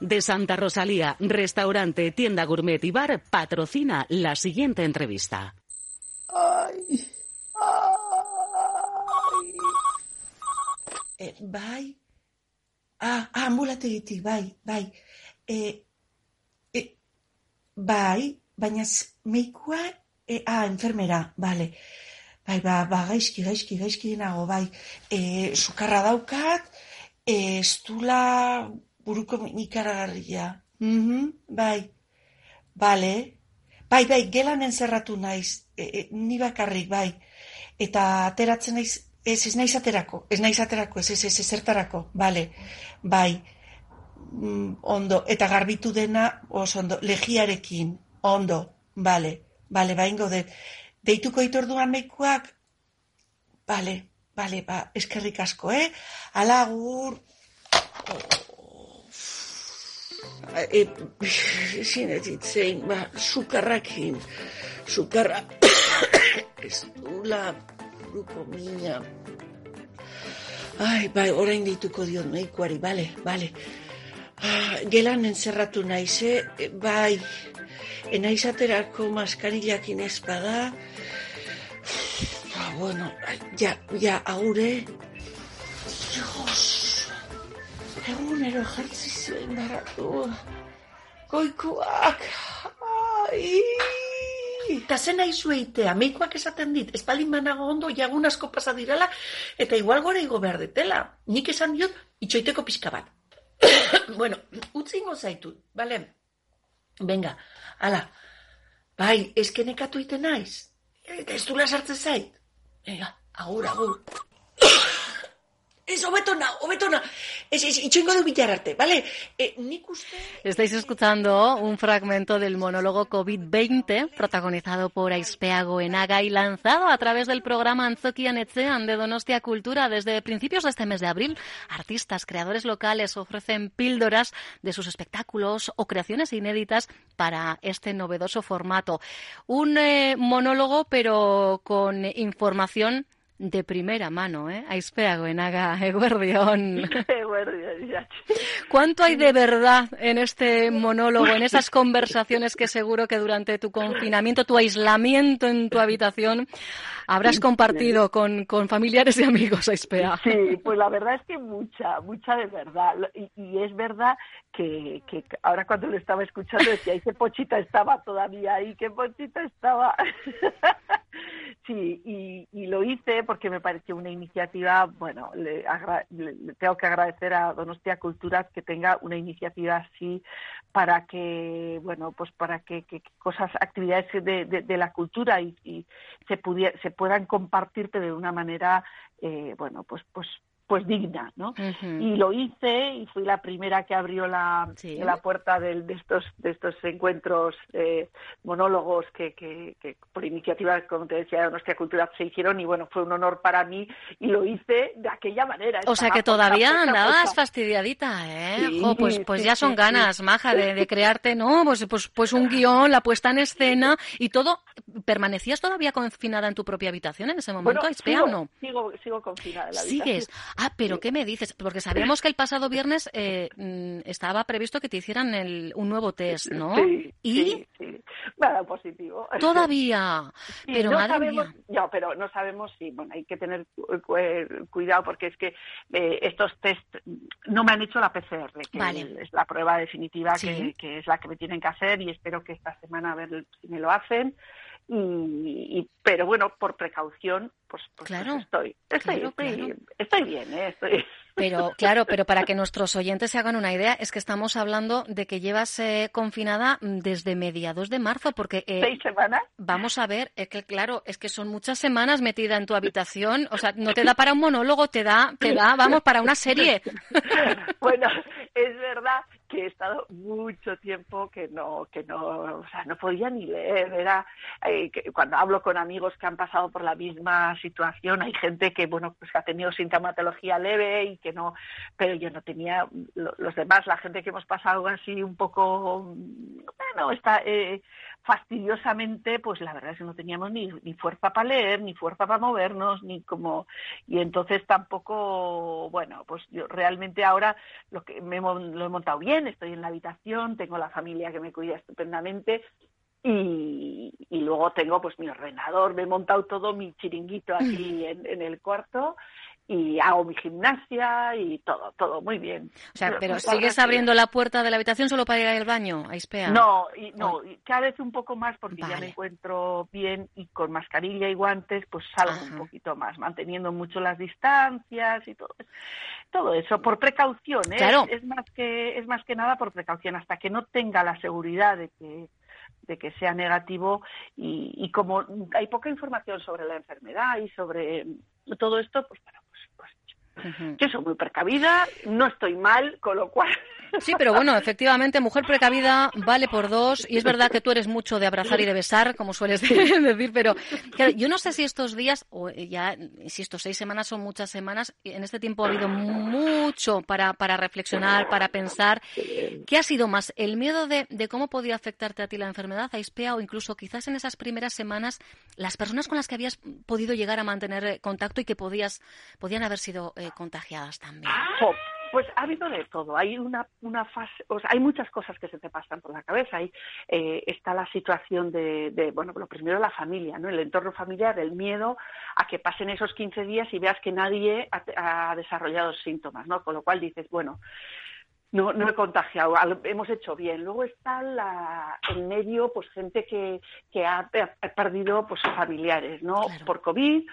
De Santa Rosalía, restaurante, tienda gourmet y bar, patrocina la siguiente entrevista. Eh, bai, ah, ah, ambulategitik, bai, bai. Eh, eh, bai, baina meikua, ah, enfermera, bale. Bai, ba, ba, gaizki, gaizki, gaizki nago, bai. Eh, sukarra daukat, eh, estula buruko ikaragarria. Mhm, bai, bale. Bai, bai, gelan entzerratu naiz, e, e, ni bakarrik, bai. Eta ateratzen naiz, ez, ez naiz aterako, ez naiz aterako, ez, ez, ez, ezertarako, bale. Bai, mm, ondo, eta garbitu dena, oso ondo, legiarekin, ondo, bale, bale, ba, ingo dut. Deituko itorduan meikuak, bale, bale, ba, eskerrik asko, eh? Alagur, e, ezin ez ditzein, ba, sukarrakin, sukarra, ez dula, buruko mina. Ai, bai, orain dituko diot nahikoari, bale, bale. Ah, gelan entzerratu naiz, eh? bai, enaiz aterako maskarillakin ez bada, ah, bueno, ja, ja, aure, Dios, egunero jartzi zuen baratu. Goikuak, ai... Eta zen nahi zueitea, meikoak esaten dit, espalin banago ondo, jagun asko pasa direla, eta igual gore igo behar detela. Nik esan diot, itxoiteko pixka bat. bueno, utzi ingo zaitut, bale? Venga, ala, bai, eskenekatu iten naiz? Eta ez dula sartze zait? Venga, agur, agur. Ez. Eh. Estáis escuchando un fragmento del monólogo COVID-20 protagonizado por Aispea Goenaga y lanzado a través del programa Anzokian Etzean de Donostia Cultura desde principios de este mes de abril. Artistas, creadores locales ofrecen píldoras de sus espectáculos o creaciones inéditas para este novedoso formato. Un eh, monólogo pero con información de primera mano, ¿eh? Aispea Goenaga, Eguerdión. ¿Cuánto hay de verdad en este monólogo, en esas conversaciones que seguro que durante tu confinamiento, tu aislamiento en tu habitación, habrás compartido con, con familiares y amigos, Aispea? Sí, pues la verdad es que mucha, mucha de verdad. Y, y es verdad que, que, ahora cuando lo estaba escuchando decía, ¿y qué pochita estaba todavía ahí? ¿Qué pochita estaba? sí, y, y, lo hice porque me pareció una iniciativa, bueno, le, le, le, tengo que agradecer a Donostia Culturas que tenga una iniciativa así para que, bueno, pues para que, cosas, actividades de, de, de la cultura y, y se, se puedan compartirte de una manera, eh, bueno, pues, pues pues digna, ¿no? Uh -huh. Y lo hice y fui la primera que abrió la, sí. la puerta de, de, estos de estos encuentros eh, monólogos que, que, que, por iniciativa, como te decía, de nuestra cultura se hicieron y bueno, fue un honor para mí y lo hice de aquella manera. O sea que todavía andabas fastidiadita, ¿eh? Sí, jo, pues pues sí, ya son ganas, maja, de, de, crearte, ¿no? Pues, pues, pues un guion, la puesta en escena y todo. ¿Permanecías todavía confinada en tu propia habitación en ese momento, bueno, sigo, o no? Sigo, sigo confinada en la ¿Sigues? Ah, pero ¿qué me dices? Porque sabíamos que el pasado viernes eh, estaba previsto que te hicieran el, un nuevo test, ¿no? Sí, ¿Y? Sí, sí. Nada positivo. Todavía. Sí, pero no madre sabemos, mía. No, pero no sabemos si, bueno, hay que tener cuidado porque es que eh, estos test no me han hecho la PCR, que Vale. es la prueba definitiva que, que es la que me tienen que hacer y espero que esta semana a ver si me lo hacen. Y, y- pero bueno, por precaución, pues, pues, pues Claro, estoy, estoy, claro, estoy, claro. estoy bien, ¿eh? Estoy... Pero claro, pero para que nuestros oyentes se hagan una idea, es que estamos hablando de que llevas eh, confinada mm, desde mediados de marzo, porque eh, ¿Seis semanas? vamos a ver, es que claro, es que son muchas semanas metida en tu habitación, o sea, no te da para un monólogo, te da, te da, vamos, para una serie. bueno, es verdad que he estado mucho tiempo que no, que no, o sea, no podía ni leer. Era eh, que cuando hablo con amigos que han pasado por la misma situación, hay gente que, bueno, pues ha tenido sintomatología leve y que no, pero yo no tenía, los demás, la gente que hemos pasado así un poco, bueno, está, eh, fastidiosamente, pues la verdad es que no teníamos ni, ni fuerza para leer, ni fuerza para movernos, ni como y entonces tampoco, bueno, pues yo realmente ahora lo que me lo he montado bien, estoy en la habitación, tengo la familia que me cuida estupendamente y, y luego tengo pues mi ordenador, me he montado todo mi chiringuito aquí en, en el cuarto y hago mi gimnasia y todo, todo muy bien. O sea, pero, ¿sigues abriendo la puerta de la habitación solo para ir al baño, a Ispea? No, y, no, cada vez un poco más porque ya me encuentro bien y con mascarilla y guantes pues salgo un poquito más, manteniendo mucho las distancias y todo todo eso por precaución, ¿eh? Claro. es, más que es más que nada por precaución hasta que no tenga la seguridad de que de que sea negativo y, y como hay poca información sobre la enfermedad y sobre todo esto, pues bueno, yo soy muy precavida, no estoy mal, con lo cual. Sí, pero bueno, efectivamente, mujer precavida vale por dos. Y es verdad que tú eres mucho de abrazar y de besar, como sueles decir, pero yo no sé si estos días, o ya, si estos seis semanas son muchas semanas, en este tiempo ha habido mucho para, para reflexionar, para pensar. ¿Qué ha sido más? ¿El miedo de, de cómo podía afectarte a ti la enfermedad, a Ispea, o incluso quizás en esas primeras semanas, las personas con las que habías podido llegar a mantener eh, contacto y que podías, podían haber sido eh, contagiadas también? Pues ha habido de todo. Hay una, una fase, o sea, hay muchas cosas que se te pasan por la cabeza. Ahí eh, está la situación de, de, bueno, lo primero la familia, ¿no? El entorno familiar, el miedo a que pasen esos 15 días y veas que nadie ha, ha desarrollado síntomas, ¿no? Con lo cual dices, bueno, no, no he contagiado, hemos hecho bien. Luego está la, en medio, pues gente que, que ha, ha perdido pues familiares, ¿no? Claro. Por COVID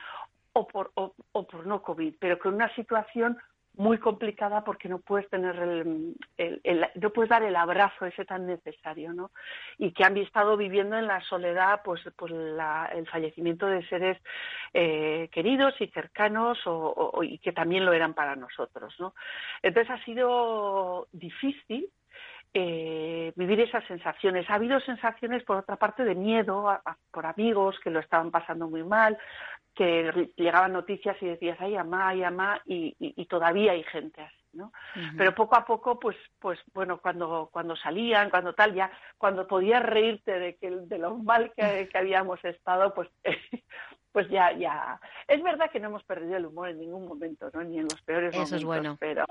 o por, o, por no COVID, pero con una situación muy complicada porque no puedes tener el, el, no puedes dar el abrazo ese tan necesario no y que han estado viviendo en la soledad pues pues la, el fallecimiento de seres eh, queridos y cercanos o, y que también lo eran para nosotros no entonces ha sido difícil eh, vivir esas sensaciones. Ha habido sensaciones, por otra parte, de miedo a, por amigos que lo estaban pasando muy mal, que llegaban noticias y decías, ay, amá, ay, amá, y, y, y todavía hay gente así. ¿no? Uh -huh. Pero poco a poco, pues, pues bueno, cuando, cuando salían, cuando tal, ya, cuando podías reírte de que de lo mal que, que habíamos estado, pues, pues ya, ya. Es verdad que no hemos perdido el humor en ningún momento, ¿no? Ni en los peores Eso momentos. es bueno. Pero,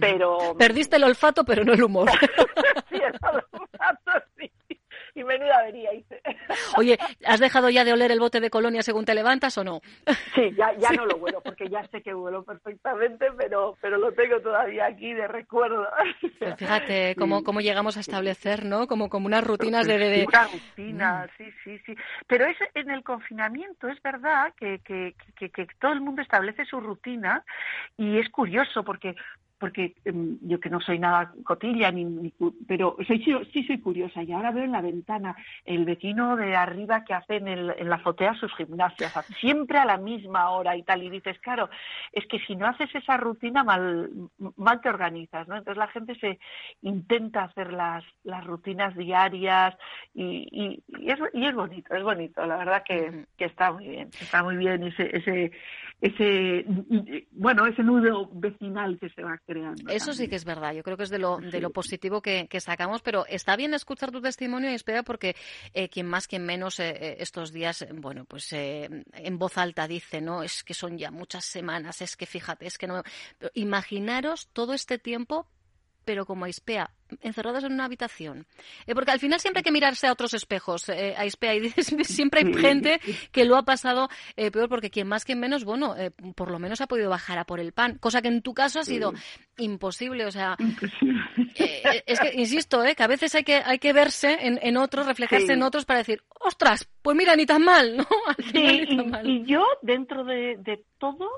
pero. Perdiste el olfato, pero no el humor. sí, el olfato, sí y menuda avería hice. Oye, ¿has dejado ya de oler el bote de colonia según te levantas o no? Sí, ya, ya no lo huelo, porque ya sé que huelo perfectamente, pero, pero lo tengo todavía aquí de recuerdo. Pues fíjate cómo, cómo llegamos a establecer, ¿no? Como, como unas rutinas de... de... Una rutina, mm. sí, sí, sí. Pero es en el confinamiento, es verdad que, que, que, que todo el mundo establece su rutina y es curioso porque porque um, yo que no soy nada cotilla, ni, ni pero soy, sí soy curiosa y ahora veo en la ventana el vecino de arriba que hace en, el, en la azotea sus gimnasias, siempre a la misma hora y tal, y dices, claro, es que si no haces esa rutina mal, mal te organizas, ¿no? Entonces la gente se intenta hacer las, las rutinas diarias y, y, y, es, y es bonito, es bonito, la verdad que, que está muy bien, está muy bien ese, ese, ese, bueno, ese nudo vecinal que se va creando. Eso también. sí que es verdad. Yo creo que es de lo, de lo positivo que, que sacamos, pero está bien escuchar tu testimonio y espera porque eh, quien más, quien menos eh, estos días, bueno, pues eh, en voz alta dice, no, es que son ya muchas semanas, es que fíjate, es que no. Pero imaginaros todo este tiempo pero como Aispea, encerrados en una habitación. Eh, porque al final siempre hay que mirarse a otros espejos, eh, Aispea, y siempre hay gente que lo ha pasado eh, peor, porque quien más, quien menos, bueno, eh, por lo menos ha podido bajar a por el pan, cosa que en tu caso ha sido imposible. O sea, eh, es que, insisto, eh, que a veces hay que, hay que verse en, en otros, reflejarse sí. en otros para decir, ostras, pues mira, ni tan mal, ¿no? Sí, y, y, yo, dentro de, de todo,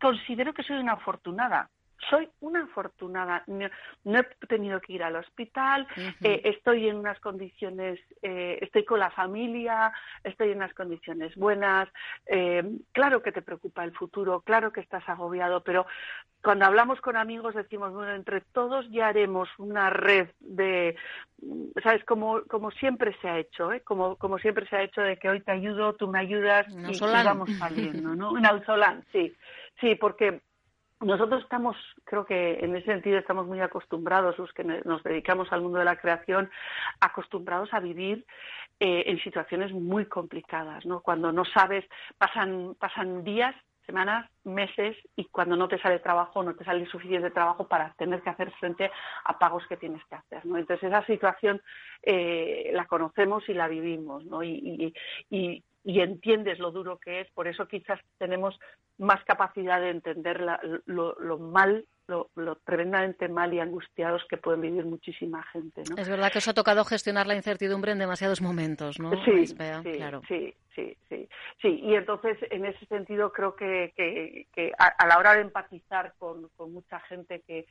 considero que soy una afortunada soy una afortunada. No, he tenido que ir al hospital, eh, estoy en unas condiciones, eh, estoy con la familia, estoy en unas condiciones buenas. Eh, claro que te preocupa el futuro, claro que estás agobiado, pero cuando hablamos con amigos decimos, bueno, entre todos ya haremos una red de, ¿sabes? Como, como siempre se ha hecho, ¿eh? Como, como siempre se ha hecho de que hoy te ayudo, tú me ayudas y, vamos saliendo, ¿no? Un Alzolán, sí. Sí, porque nosotros estamos, creo que en ese sentido estamos muy acostumbrados, los que nos dedicamos al mundo de la creación, acostumbrados a vivir eh, en situaciones muy complicadas, ¿no? Cuando no sabes, pasan, pasan días, semanas, meses y cuando no te sale trabajo, no te sale suficiente trabajo para tener que hacer frente a pagos que tienes que hacer, ¿no? Entonces esa situación eh, la conocemos y la vivimos, ¿no? y, y entiendes lo duro que es, por eso quizás tenemos más capacidad de entender lo, mal, lo, tremendamente mal y angustiados que pueden vivir muchísima gente. ¿no? Es verdad que os ha tocado gestionar la incertidumbre en demasiados momentos, ¿no? Sí, sí, claro. sí, sí, sí, sí. Y entonces, en ese sentido, creo que, que, a, la hora de empatizar con, mucha gente que,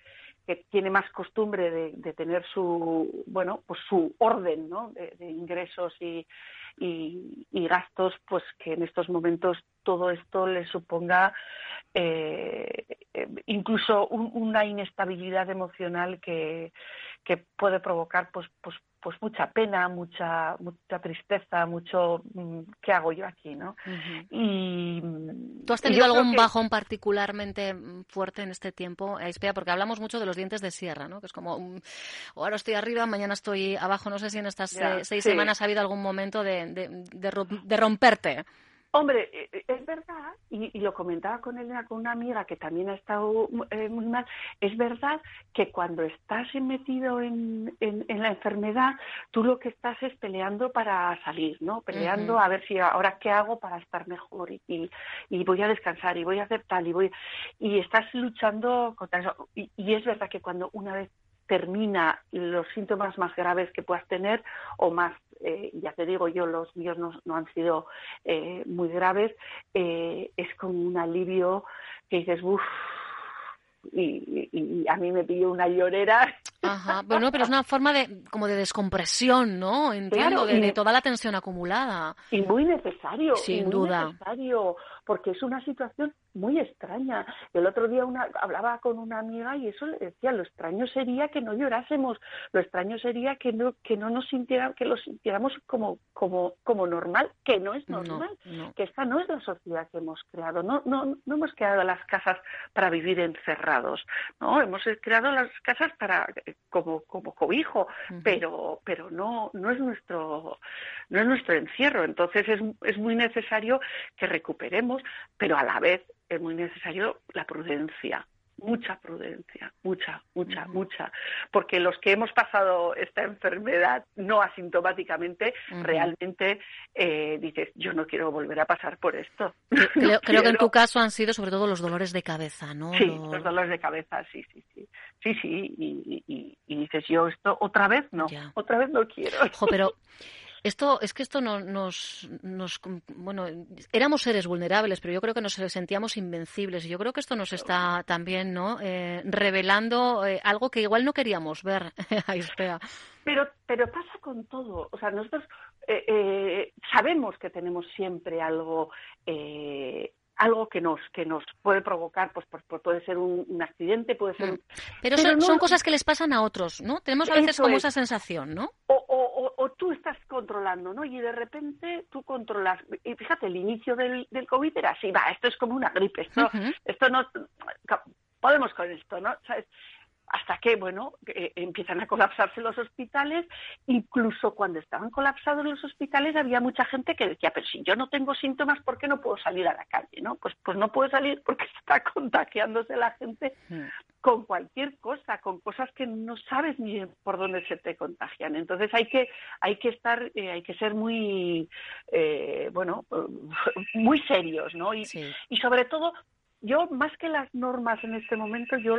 que tiene más costumbre de, tener su, bueno, pues su orden, ¿no? de ingresos y y, gastos, pues que en estos momentos todo esto le suponga eh, incluso una inestabilidad emocional que, que puede provocar pues, pues pues mucha pena, mucha mucha tristeza, mucho mm, ¿qué hago yo aquí, no? Y ¿Tú has tenido algún bajón particularmente mm, fuerte en este tiempo, Espera, Porque hablamos mucho de los dientes de sierra, ¿no? Que es como mm, ahora estoy arriba, mañana estoy abajo. No sé si en estas seis semanas ha habido algún momento de, de romperte. Hombre, e, e, es verdad, y, lo comentaba con Elena, con una amiga que también ha estado eh, muy mal, es verdad que cuando estás metido en, la enfermedad, tú lo que estás es peleando para salir, ¿no? Peleando a ver si ahora qué hago para estar mejor y, voy a descansar y voy a hacer tal y voy... Y estás luchando contra eso. y es verdad que cuando una vez termina los síntomas más graves que puedas tener o más eh, ya te digo yo, los míos no, han sido eh, muy graves, eh, es como un alivio que dices, uff, y, a mí me pidió una llorera. Ajá, bueno, pero es una forma de como de descompresión, ¿no? Entiendo, de, toda la tensión acumulada. Y muy necesario. Sin muy duda. Necesario, porque es una situación muy extraña. El otro día una, hablaba con una amiga y eso le decía, lo extraño sería que no llorásemos, lo extraño sería que no, que no nos sintiera, que lo sintiéramos como, como, como normal, que no es normal, que esta no es la sociedad que hemos creado, no, no, no hemos creado las casas para vivir encerrados, no, hemos creado las casas para como, como cobijo, pero, pero no, no es nuestro, no es nuestro encierro. Entonces es, es muy necesario que recuperemos, pero a la vez es muy necesario la prudencia, mucha prudencia, mucha, mucha, mucha, porque los que hemos pasado esta enfermedad no asintomáticamente, realmente eh, dices, yo no quiero volver a pasar por esto. Creo, que en tu caso han sido sobre todo los dolores de cabeza, ¿no? Sí, los, dolores de cabeza, sí, sí, sí. Sí, sí, y, dices, yo esto otra vez no, otra vez no quiero. pero esto es que esto no, nos, nos, bueno, éramos seres vulnerables, pero yo creo que nos sentíamos invencibles y yo creo que esto nos está también, ¿no? Eh, revelando eh, algo que igual no queríamos ver, Pero, pero pasa con todo. O sea, nosotros eh, sabemos que tenemos siempre algo algo que nos que nos puede provocar pues, pues, pues puede ser un, accidente puede ser mm. pero, son, cosas que les pasan a otros no tenemos a veces como esa sensación no o, o, tú estás controlando no y de repente tú controlas y fíjate el inicio del, del covid era así va esto es como una gripe esto esto no podemos con esto no ¿Sabes? Hasta que, bueno, empiezan a colapsarse los hospitales. Incluso cuando estaban colapsados los hospitales había mucha gente que decía, pero si yo no tengo síntomas, ¿por qué no puedo salir a la calle? ¿no? Pues, pues no puedo salir porque está contagiándose la gente hmm. con cualquier cosa, con cosas que no sabes ni por dónde se te contagian. Entonces hay que, hay que estar, eh, hay que ser muy, eh, bueno, muy serios, ¿no? Y, y sobre todo yo más que las normas en este momento, yo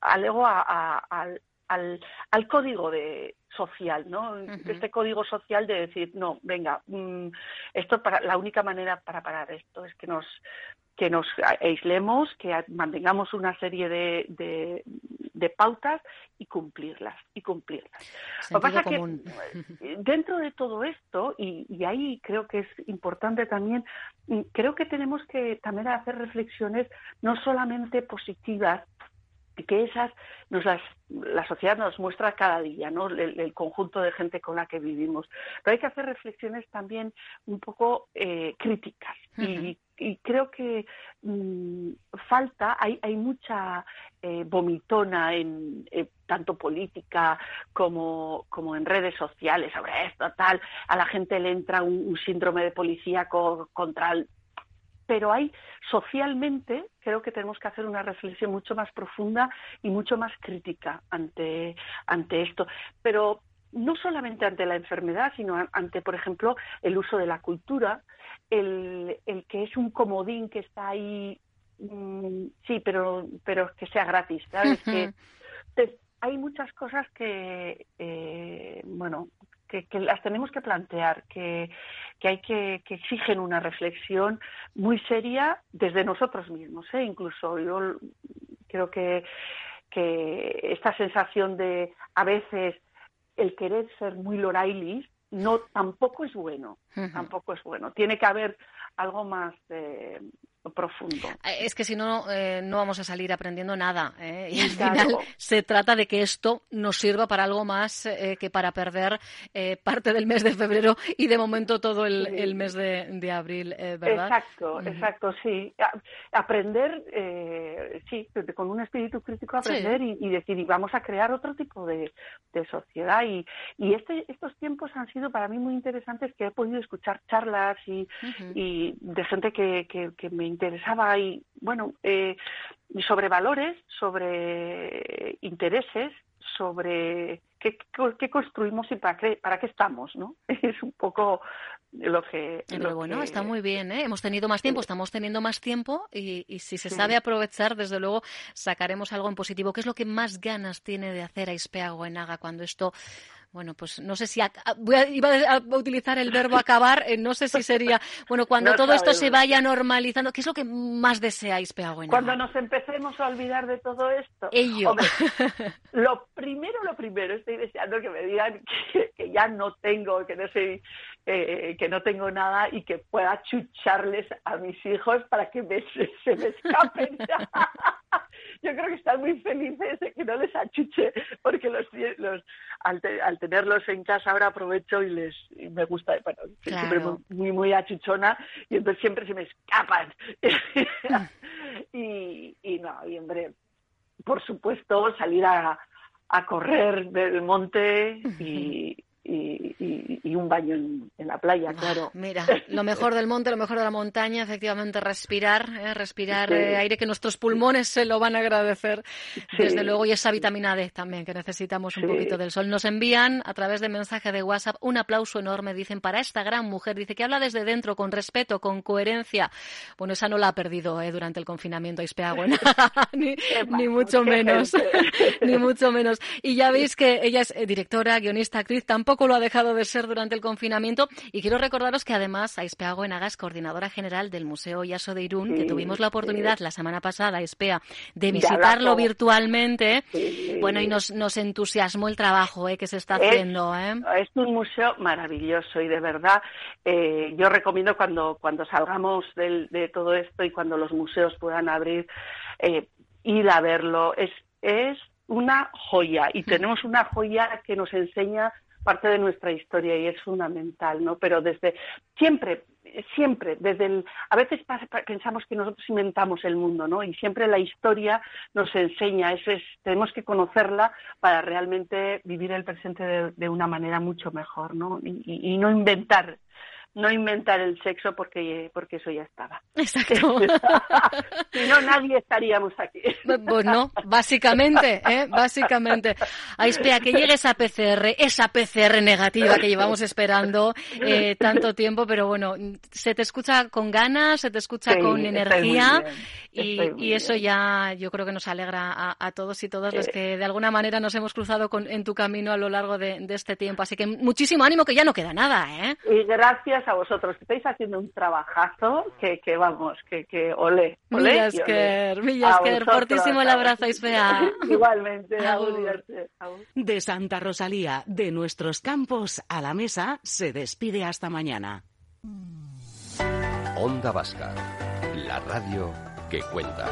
alego al, al, código de social, ¿no? Este código social de decir, no, venga, mm, esto para la única manera para parar esto es que nos que nos aislemos, que mantengamos una serie de, de, pautas y cumplirlas, y cumplirlas. Lo que pasa que eh, dentro de todo esto, y, y, ahí creo que es importante también, mm, creo que tenemos que también hacer reflexiones no solamente positivas, que esas nos las, la sociedad nos muestra cada día, ¿no? El, conjunto de gente con la que vivimos. Pero hay que hacer reflexiones también un poco eh, críticas y, creo que mm, falta, hay, hay mucha eh, vomitona en eh, tanto política como, como en redes sociales sobre esto, tal. A la gente le entra un, síndrome de policía contra el pero hay socialmente, creo que tenemos que hacer una reflexión mucho más profunda y mucho más crítica ante, ante esto. Pero no solamente ante la enfermedad, sino ante, por ejemplo, el uso de la cultura, el, el que es un comodín que está ahí, mm, sí, pero, pero que sea gratis, ¿sabes? que hay muchas cosas que, eh, bueno, que, las tenemos que plantear, que, hay que, que exigen una reflexión muy seria desde nosotros mismos. ¿eh? Incluso yo creo que, que esta sensación de a veces el querer ser muy Lorailis no tampoco es bueno, tampoco es bueno. Tiene que haber algo más eh, profundo. Eh, es que si no, eh, no vamos a salir aprendiendo nada. ¿eh? Y al final se trata de que esto nos sirva para algo más que para perder parte del mes de febrero y de momento todo el, mes de, abril, ¿verdad? Exacto, exacto, sí. aprender, sí, con un espíritu crítico aprender y, decir, y vamos a crear otro tipo de, sociedad. Y, y este, estos tiempos han sido para mí muy interesantes que he podido escuchar charlas y, y de gente que, que, que me interesaba y bueno eh, sobre valores sobre intereses sobre qué, qué construimos y para qué para qué estamos no es un poco lo que pero bueno está muy bien ¿eh? hemos tenido más tiempo estamos teniendo más tiempo y, y si se sabe aprovechar desde luego sacaremos algo en positivo. Qué es lo que más ganas tiene de hacer a Ispeago en Haga cuando esto bueno, pues no sé si voy a, iba a utilizar el verbo acabar, eh, no sé si sería, bueno, cuando todo esto se vaya normalizando, ¿qué es lo que más deseáis, Peagüena? Cuando nos empecemos a olvidar de todo esto. Ello. lo primero, lo primero, estoy deseando que me digan que, ya no tengo, que no soy, eh, que no tengo nada y que pueda chucharles a mis hijos para que se me escapen. Yo creo que están muy felices de que no les achuche, porque los, los al, tenerlos en casa ahora aprovecho y les me gusta, bueno, siempre muy, muy achuchona y entonces siempre se me escapan. y, y no, y hombre, por supuesto salir a, a correr del monte y, y, un baño en, la playa, claro. Mira, lo mejor del monte, lo mejor de la montaña, efectivamente respirar, ¿eh? respirar eh, aire que nuestros pulmones se lo van a agradecer, desde luego, y esa vitamina D también, que necesitamos un poquito del sol. Nos envían a través de mensaje de WhatsApp un aplauso enorme, dicen, para esta gran mujer, dice que habla desde dentro, con respeto, con coherencia. Bueno, esa no la ha perdido ¿eh? durante el confinamiento, Ispeagüen, ni, ni mucho menos, ni mucho menos. Y ya veis que ella es directora, guionista, actriz, tampoco lo ha dejado de ser durante el confinamiento. Y quiero recordaros que además Aispea Goenaga es coordinadora general del Museo Yaso de Irún, que tuvimos la oportunidad la semana pasada, Aispea, de visitarlo virtualmente. Bueno, y nos, nos entusiasmó el trabajo eh, que se está haciendo. ¿eh? Es un museo maravilloso y de verdad eh, yo recomiendo cuando, cuando salgamos de todo esto y cuando los museos puedan abrir, ir a verlo. Es, es una joya y tenemos una joya que nos enseña parte de nuestra historia y es fundamental, ¿no? Pero desde siempre, siempre, desde el, a veces pensamos que nosotros inventamos el mundo, ¿no? Y siempre la historia nos enseña, eso es, tenemos que conocerla para realmente vivir el presente de, una manera mucho mejor, ¿no? y no inventar no inventar el sexo porque, porque eso ya estaba. Exacto. si no, nadie estaríamos aquí. Pues no, básicamente, ¿eh? básicamente. Ahí espera, que llegue esa PCR, esa PCR negativa que llevamos esperando eh, tanto tiempo, pero bueno, se te escucha con ganas, se te escucha con energía y, eso ya yo creo que nos alegra a, todos y todas los que de alguna manera nos hemos cruzado con, en tu camino a lo largo de, de este tiempo. Así que muchísimo ánimo que ya no queda nada, ¿eh? Y gracias gracias a vosotros, que estáis haciendo un trabajazo que, que vamos, que, que olé. olé Millasker, Millasker, fortísimo el abrazo, Isfea. Igualmente, De Santa Rosalía, de nuestros campos a la mesa, se despide hasta mañana. Onda Vasca, la radio que cuenta.